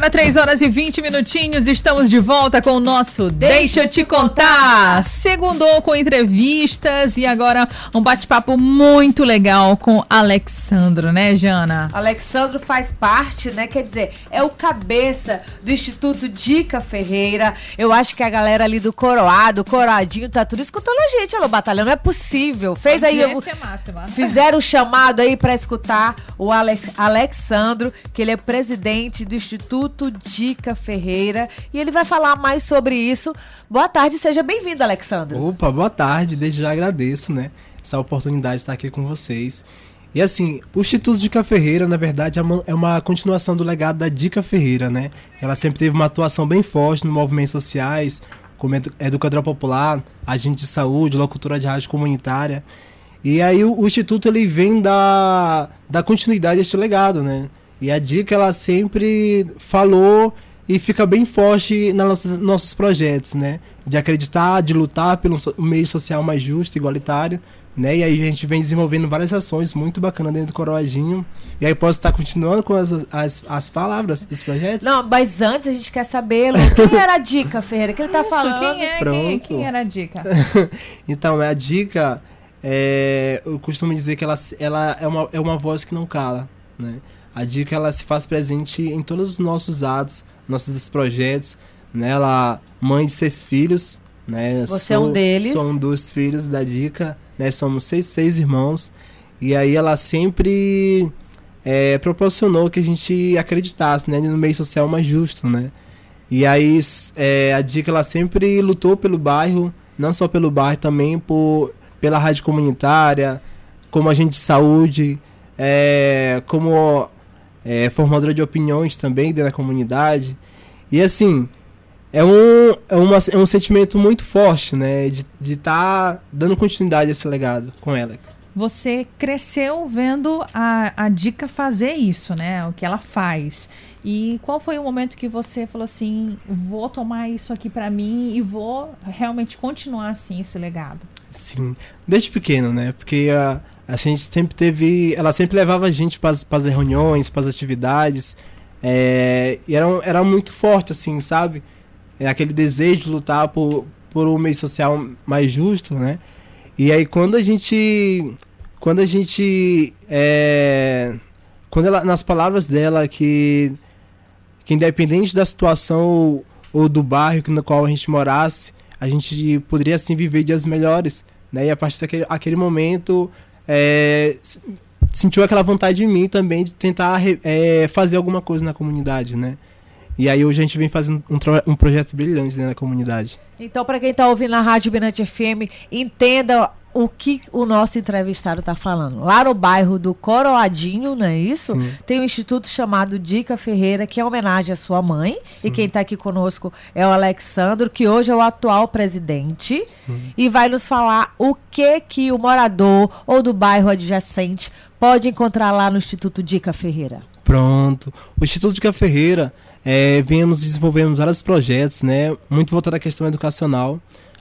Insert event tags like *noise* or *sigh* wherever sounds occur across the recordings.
Agora 3 horas e 20 minutinhos, estamos de volta com o nosso Deixa, Deixa eu te contar. Segundou com entrevistas e agora um bate-papo muito legal com Alexandro, né, Jana? Alexandro faz parte, né? Quer dizer, é o cabeça do Instituto Dica Ferreira. Eu acho que a galera ali do Coroado, Coroadinho, tá tudo escutando a gente, alô, batalhão. Não é possível. Fez aí. Eu, fizeram o chamado aí para escutar o Alex, Alexandro, que ele é presidente do Instituto Dica Ferreira e ele vai falar mais sobre isso. Boa tarde, seja bem-vindo, Alexandro. Opa, boa tarde, desde já agradeço, né, essa oportunidade de estar aqui com vocês. E assim, o Instituto Dica Ferreira, na verdade, é uma é continuação do legado da Dica Ferreira, né? Ela sempre teve uma atuação bem forte no movimentos sociais, como educadora popular, agente de saúde, locutora de rádio comunitária. E aí o, o Instituto ele vem da, da continuidade deste legado, né? E a dica ela sempre falou e fica bem forte nos nossos, nossos projetos, né? De acreditar, de lutar pelo meio social mais justo, igualitário, né? E aí a gente vem desenvolvendo várias ações muito bacanas dentro do Coroadinho. E aí posso estar continuando com as, as, as palavras dos projetos? Não, mas antes a gente quer saber, Lu, quem era a dica, Ferreira? Que ele tá falando? Quem é? Pronto. Quem, quem era a dica? *laughs* então, a dica, é, eu costumo dizer que ela, ela é, uma, é uma voz que não cala, né? A dica ela se faz presente em todos os nossos atos, nossos projetos, né? Ela mãe de seis filhos, né? Você sou, é um deles. Sou um dos filhos da dica, né? Somos seis, seis irmãos e aí ela sempre é, proporcionou que a gente acreditasse, né? No meio social mais justo, né? E aí é, a dica ela sempre lutou pelo bairro, não só pelo bairro, também por pela rádio comunitária, como agente de saúde, é, como é, formadora de opiniões também dentro da comunidade. E assim, é um, é, uma, é um sentimento muito forte, né? De estar tá dando continuidade a esse legado com ela. Você cresceu vendo a, a Dica fazer isso, né? O que ela faz. E qual foi o momento que você falou assim: vou tomar isso aqui para mim e vou realmente continuar assim esse legado? Sim, desde pequeno, né? Porque a, a gente sempre teve. Ela sempre levava a gente para as reuniões, para as atividades. É, e era, era muito forte, assim, sabe? É aquele desejo de lutar por, por um meio social mais justo, né? E aí quando a gente. Quando a gente. É, quando ela, nas palavras dela, que, que independente da situação ou, ou do bairro no qual a gente morasse, a gente poderia assim viver dias melhores. Né? E a partir daquele aquele momento é, sentiu aquela vontade em mim também de tentar é, fazer alguma coisa na comunidade, né? E aí hoje a gente vem fazendo um, um projeto brilhante né, na comunidade. Então, para quem está ouvindo na Rádio Binante FM, entenda o que o nosso entrevistado está falando. Lá no bairro do Coroadinho, não é isso? Sim. Tem um instituto chamado Dica Ferreira, que é homenagem à sua mãe. Sim. E quem está aqui conosco é o Alexandro, que hoje é o atual presidente. Sim. E vai nos falar o que que o morador ou do bairro adjacente pode encontrar lá no Instituto Dica Ferreira. Pronto. O Instituto Dica Ferreira, é, viemos desenvolvendo vários projetos, né? Muito voltado à questão educacional.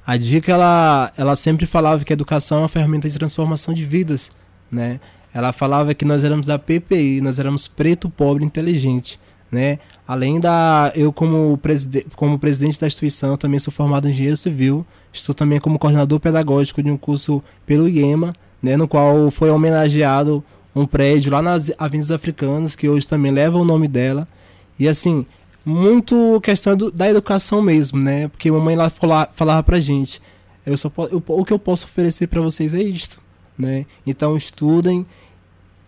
A dica ela, ela sempre falava que a educação é uma ferramenta de transformação de vidas, né? Ela falava que nós éramos da PPI, nós éramos preto, pobre, inteligente, né? Além da eu como presidente, como presidente da instituição, também sou formado em engenheiro civil, estou também como coordenador pedagógico de um curso pelo IEMA, né, no qual foi homenageado um prédio lá nas Avenidas Africanas, que hoje também leva o nome dela. E assim, muito questão do, da educação mesmo, né? Porque mamãe lá falava, falava pra gente, eu só eu, o que eu posso oferecer para vocês é isto, né? Então estudem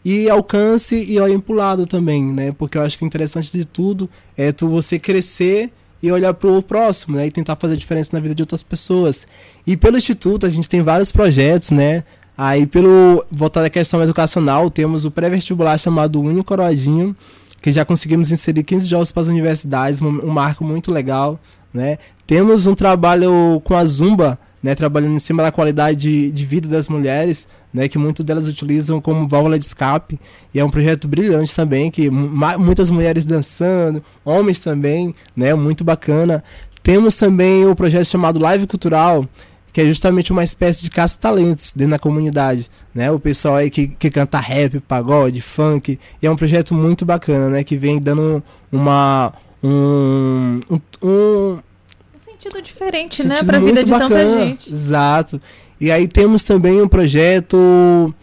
e alcance e olhem pro lado também, né? Porque eu acho que o interessante de tudo é tu você crescer e olhar pro próximo, né? E tentar fazer diferença na vida de outras pessoas. E pelo instituto a gente tem vários projetos, né? Aí pelo voltado à questão educacional, temos o pré-vestibular chamado Único Coroadinho, que já conseguimos inserir 15 jogos para as universidades, um, um marco muito legal, né? Temos um trabalho com a Zumba, né, trabalhando em cima da qualidade de, de vida das mulheres, né, que muitas delas utilizam como válvula de escape, e é um projeto brilhante também, que muitas mulheres dançando, homens também, né, muito bacana. Temos também o projeto chamado Live Cultural, que é justamente uma espécie de caça-talentos dentro da comunidade, né? O pessoal aí que, que canta rap, pagode, funk, e é um projeto muito bacana, né? Que vem dando uma, um, um, um Um sentido diferente, sentido né? Pra vida muito de bacana. tanta gente. Exato. E aí temos também um projeto.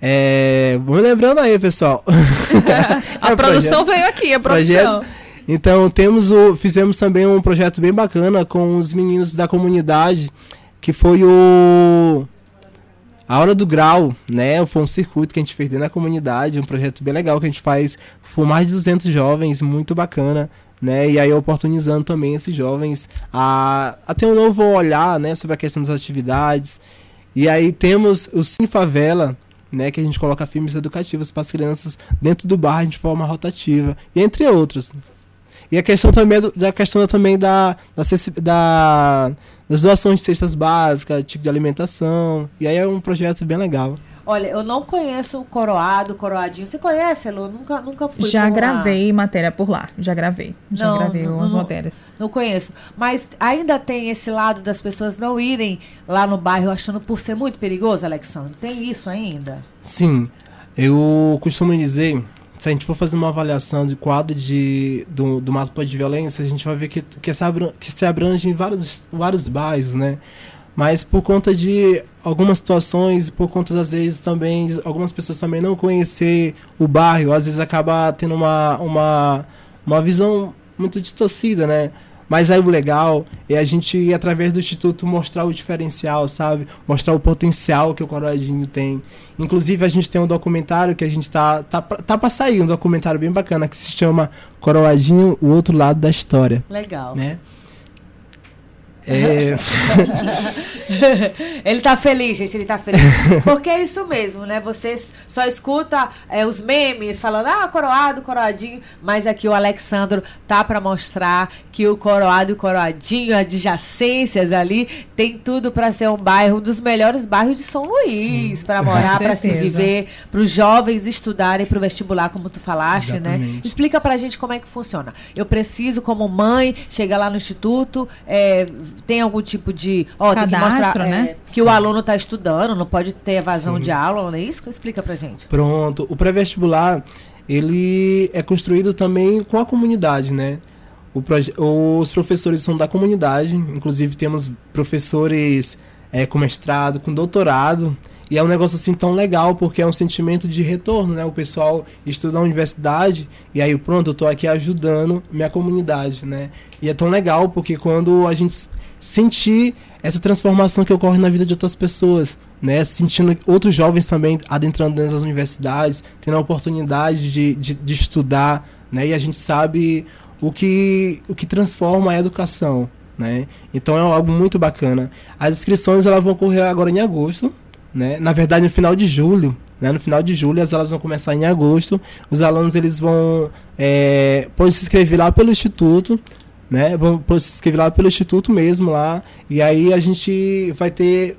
É, vamos lembrando aí, pessoal. *laughs* *laughs* A É, produção veio aqui, a produção. Então temos o, fizemos também um projeto bem bacana com os meninos da comunidade, que foi o a hora do grau, né? Foi um circuito que a gente fez dentro da comunidade, um projeto bem legal que a gente faz com mais de 200 jovens, muito bacana, né? E aí oportunizando também esses jovens a, a ter um novo olhar, né, sobre a questão das atividades. E aí temos o Cine Favela, né, que a gente coloca filmes educativos para as crianças dentro do bar de forma rotativa, e entre outros. E a questão também do, da questão também da, da, da- das doações de cestas básicas, tipo de alimentação. E aí é um projeto bem legal. Olha, eu não conheço o coroado, coroadinho. Você conhece, Elô? Nunca, nunca fui Já gravei matéria por lá. Já gravei. Já Não, gravei não, algumas não. matérias. Não conheço. Mas ainda tem esse lado das pessoas não irem lá no bairro achando por ser muito perigoso, Alexandre? Tem isso ainda? Sim, eu costumo dizer, se a gente for fazer uma avaliação de quadro de, do, do mapa de violência, a gente vai ver que, que, se, abra, que se abrange em vários, vários bairros, né? Mas por conta de algumas situações, por conta das vezes também, algumas pessoas também não conhecer o bairro, às vezes acaba tendo uma, uma, uma visão muito distorcida, né? Mas aí o legal é a gente ir através do Instituto mostrar o diferencial, sabe? Mostrar o potencial que o Coroadinho tem. Inclusive a gente tem um documentário que a gente tá, tá, tá pra sair, um documentário bem bacana que se chama Coroadinho, o outro lado da história, Legal. né? É, *laughs* ele tá feliz, gente, ele tá feliz. Porque é isso mesmo, né? Você s- só escuta é, os memes falando, ah, coroado, coroadinho. Mas aqui o Alexandro tá pra mostrar que o coroado e o coroadinho, adjacências ali, tem tudo pra ser um bairro, um dos melhores bairros de São Luís, pra morar, pra se viver, pros jovens estudarem pro vestibular, como tu falaste, né? Exatamente. Explica pra gente como é que funciona. Eu preciso, como mãe, chegar lá no instituto, é, tem algum tipo de. Ó, tem que Cadastro, mostrar é, né? que o aluno está estudando, não pode ter evasão Sim. de aula, não é isso? Explica pra gente. Pronto. O pré-vestibular, ele é construído também com a comunidade, né? Os professores são da comunidade, inclusive temos professores é, com mestrado, com doutorado, e é um negócio assim tão legal, porque é um sentimento de retorno, né? O pessoal estuda na universidade, e aí pronto, eu tô aqui ajudando minha comunidade, né? E é tão legal, porque quando a gente sentir essa transformação que ocorre na vida de outras pessoas, né? Sentindo outros jovens também adentrando das universidades, tendo a oportunidade de, de, de estudar, né? E a gente sabe o que, o que transforma a educação, né? Então é algo muito bacana. As inscrições elas vão ocorrer agora em agosto, né? Na verdade, no final de julho, né? No final de julho as aulas vão começar em agosto. Os alunos eles vão é, podem se inscrever lá pelo instituto, né? Podem se inscrever lá pelo instituto mesmo lá. E aí a gente vai ter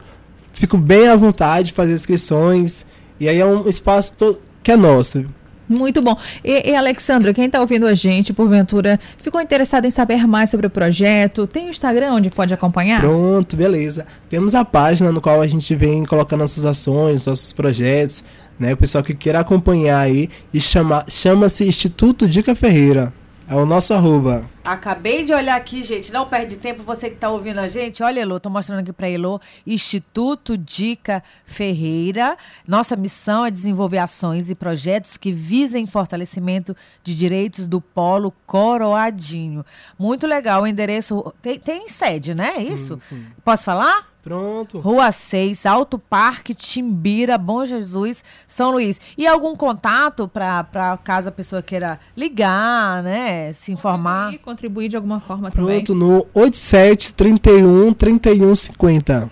fico bem à vontade de fazer inscrições. E aí é um espaço que é nosso. Muito bom. E, e Alexandra, quem está ouvindo a gente, porventura, ficou interessado em saber mais sobre o projeto, tem o Instagram onde pode acompanhar? Pronto, beleza. Temos a página no qual a gente vem colocando nossas ações, nossos projetos, né? O pessoal que queira acompanhar aí e chama, chama-se Instituto Dica Ferreira. É o nosso arroba. Acabei de olhar aqui, gente. Não perde tempo, você que está ouvindo a gente. Olha, Elô, tô mostrando aqui para Elô, Instituto Dica Ferreira. Nossa missão é desenvolver ações e projetos que visem fortalecimento de direitos do polo coroadinho. Muito legal. O endereço tem, tem sede, né? É isso? sim. Posso falar? Pronto. Rua 6, Alto Parque, Timbira, Bom Jesus, São Luís. E algum contato para caso a pessoa queira ligar, né? Se informar? E contribuir de alguma forma também. Pronto, no 87 31 31 50.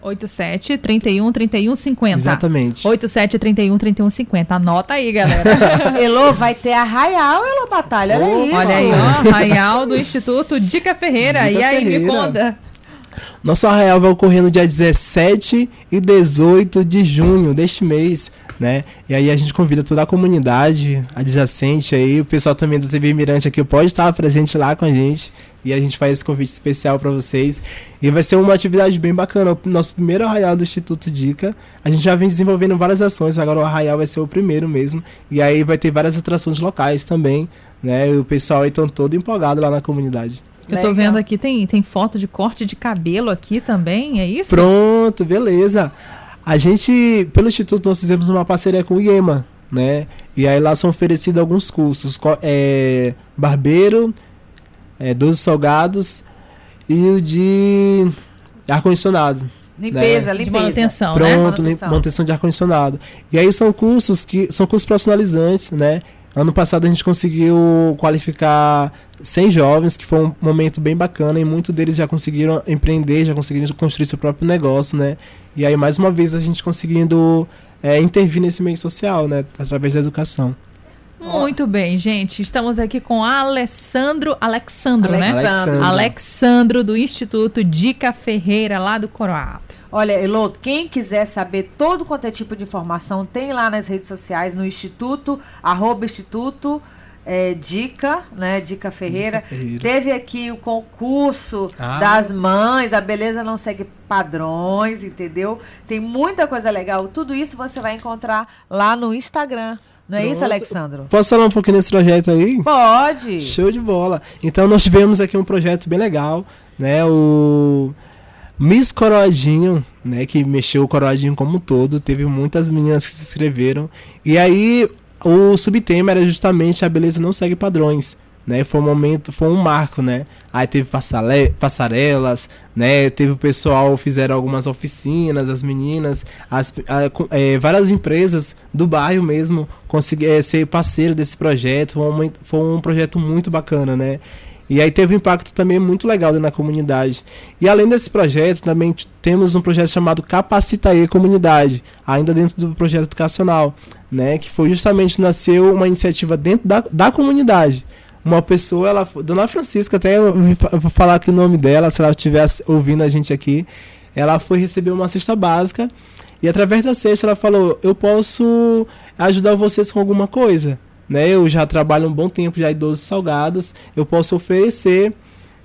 87 31 31 50. Exatamente. 87 31 31 50. Anota aí, galera. *laughs* Elô, vai ter arraial, Elô Batalha. Olha Opa! isso. Olha aí, ó, Raial do Instituto Dica Ferreira. Dica e aí, me Ferreira. conta. Nosso arraial vai ocorrer no dia 17 e 18 de junho deste mês, né? E aí a gente convida toda a comunidade adjacente aí, o pessoal também da TV Mirante aqui pode estar presente lá com a gente, E a gente faz esse convite especial para vocês. E vai ser uma atividade bem bacana. O nosso primeiro arraial do Instituto Dica. A gente já vem desenvolvendo várias ações, agora o arraial vai ser o primeiro mesmo. E aí vai ter várias atrações locais também, né? E o pessoal aí estão todo empolgado lá na comunidade. Eu tô vendo aqui, tem, tem foto de corte de cabelo aqui também, é isso? Pronto, beleza. A gente, pelo Instituto, nós fizemos uma parceria com o IEMA, né? E aí lá são oferecidos alguns cursos. É, barbeiro, é, 12 salgados e o de ar-condicionado. Limpeza, né? limpeza. De manutenção, Pronto, né? manutenção. manutenção de ar-condicionado. E aí são cursos que são cursos profissionalizantes, né? Ano passado a gente conseguiu qualificar 100 jovens, que foi um momento bem bacana, e muitos deles já conseguiram empreender, já conseguiram construir seu próprio negócio, né? E aí, mais uma vez, a gente conseguindo é, intervir nesse meio social, né? Através da educação. Muito bem, gente. Estamos aqui com Alessandro, Alexandro, né? Alexandro. Alexandro, do Instituto Dica Ferreira, lá do Coroato. Olha, Elô, quem quiser saber todo quanto é tipo de informação, tem lá nas redes sociais, no Instituto, arroba Instituto é, Dica, né? Dica Ferreira. Dica Ferreira. Teve aqui o concurso Ah. das mães, a beleza não segue padrões, entendeu? Tem muita coisa legal. Tudo isso você vai encontrar lá no Instagram. Não é isso, Pronto. Alexandro? Posso falar um pouquinho desse projeto aí? Pode. Show de bola. Então nós tivemos aqui um projeto bem legal, né? O Miss Coroadinho, né? Que mexeu o Coroadinho como um todo. Teve muitas meninas que se inscreveram. E aí o subtema era justamente a beleza não segue padrões. Né, foi um momento, foi um marco, né? Aí teve passarelas, né? Teve o pessoal, fizeram algumas oficinas, as meninas, as, a- eh, várias empresas do bairro mesmo conseguiram ser parceiro desse projeto. Foi um, foi um projeto muito bacana, né? E aí teve um impacto também muito legal na comunidade. E além desse projeto, também temos um projeto chamado Capacita aí Comunidade, ainda dentro do projeto educacional, né? Que foi justamente nasceu uma iniciativa dentro da, da comunidade. Uma pessoa, ela, Dona Francisca, até eu vou falar aqui o nome dela, se ela estiver ouvindo a gente aqui, ela foi receber uma cesta básica e através da cesta ela falou: Eu posso ajudar vocês com alguma coisa. Né? Eu já trabalho um bom tempo já em doces salgados, eu posso oferecer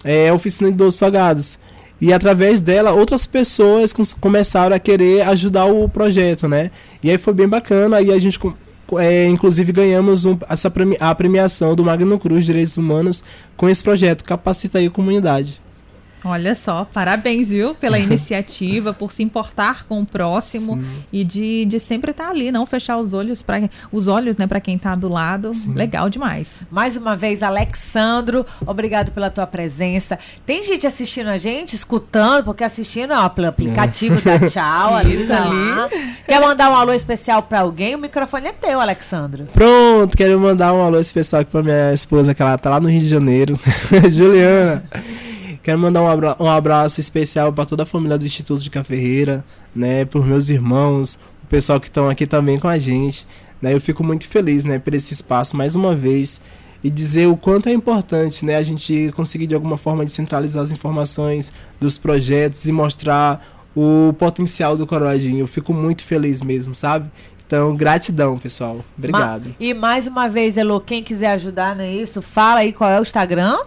é, oficina de doces salgados. E através dela, outras pessoas começaram a querer ajudar o projeto, né? E aí foi bem bacana, e a gente, é, inclusive, ganhamos um- essa a premiação do Magno Cruz Direitos Humanos com esse projeto, Capacita aí a Comunidade. Olha só, parabéns, viu, pela *laughs* iniciativa, por se importar com o próximo e de, de sempre estar ali, não fechar os olhos para os olhos, né, para quem tá do lado. Legal demais. Mais uma vez, Alexandro, obrigado pela tua presença. Tem gente assistindo a gente, escutando, porque assistindo ó, pelo aplicativo da Tchau, *laughs* ali, Isso tá ali. Quer mandar um alô especial pra alguém? O microfone é teu, Alexandro. Pronto, quero mandar um alô especial aqui pra minha esposa, que ela tá lá no Rio de Janeiro, *laughs* Juliana. Quero mandar um, abra- um abraço especial para toda a família do Instituto de Caferreira, né, por meus irmãos, o pessoal que estão aqui também com a gente. Né, eu fico muito feliz, né, por esse espaço mais uma vez e dizer o quanto é importante, né, a gente conseguir de alguma forma descentralizar as informações dos projetos e mostrar o potencial do Coroadinho. Eu fico muito feliz mesmo, sabe? Então, gratidão, pessoal. Obrigado. Ma- e mais uma vez, Elo, quem quiser ajudar nisso, fala aí qual é o Instagram.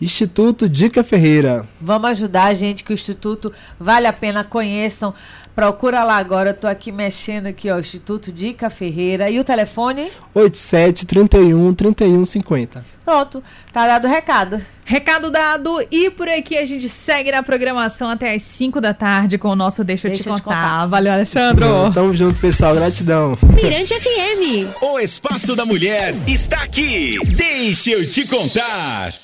Instituto Dica Ferreira. Vamos ajudar a gente que o Instituto vale a pena, conheçam. Procura lá agora, eu tô aqui mexendo aqui, ó, Instituto Dica Ferreira. E o telefone? 87 31 31 50. Pronto, tá dado o recado. Recado dado e por aqui a gente segue na programação até às 5 da tarde com o nosso Deixa, Deixa eu te te contar. contar. Valeu, Alessandro. *laughs* Tamo junto, pessoal. Gratidão. Mirante FM. O Espaço da Mulher está aqui. Deixa eu te contar.